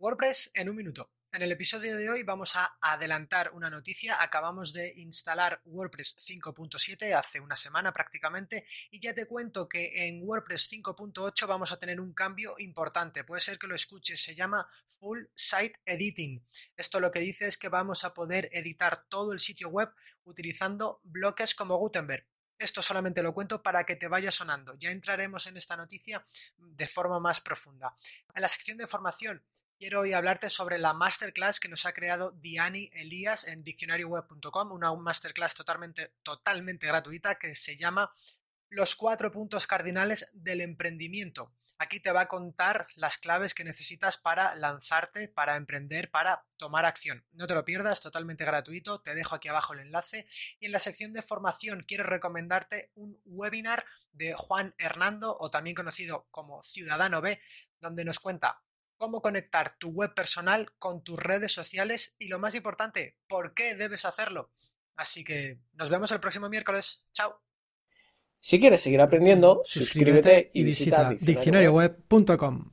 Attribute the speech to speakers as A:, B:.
A: WordPress en un minuto. En el episodio de hoy vamos a adelantar una noticia. Acabamos de instalar WordPress 5.7 hace una semana prácticamente y ya te cuento que en WordPress 5.8 vamos a tener un cambio importante. Puede ser que lo escuches, se llama Full Site Editing. Esto lo que dice es que vamos a poder editar todo el sitio web utilizando bloques como Gutenberg. Esto solamente lo cuento para que te vaya sonando. Ya entraremos en esta noticia de forma más profunda. En la sección de formación quiero hoy hablarte sobre la masterclass que nos ha creado Diani Elías en diccionarioweb.com, una masterclass totalmente, totalmente gratuita que se llama los cuatro puntos cardinales del emprendimiento. Aquí te va a contar las claves que necesitas para lanzarte, para emprender, para tomar acción. No te lo pierdas, totalmente gratuito. Te dejo aquí abajo el enlace. Y en la sección de formación quiero recomendarte un webinar de Juan Hernando, o también conocido como Ciudadano B, donde nos cuenta cómo conectar tu web personal con tus redes sociales y lo más importante, por qué debes hacerlo. Así que nos vemos el próximo miércoles. Chao.
B: Si quieres seguir aprendiendo, suscríbete y visita
A: diccionarioweb.com.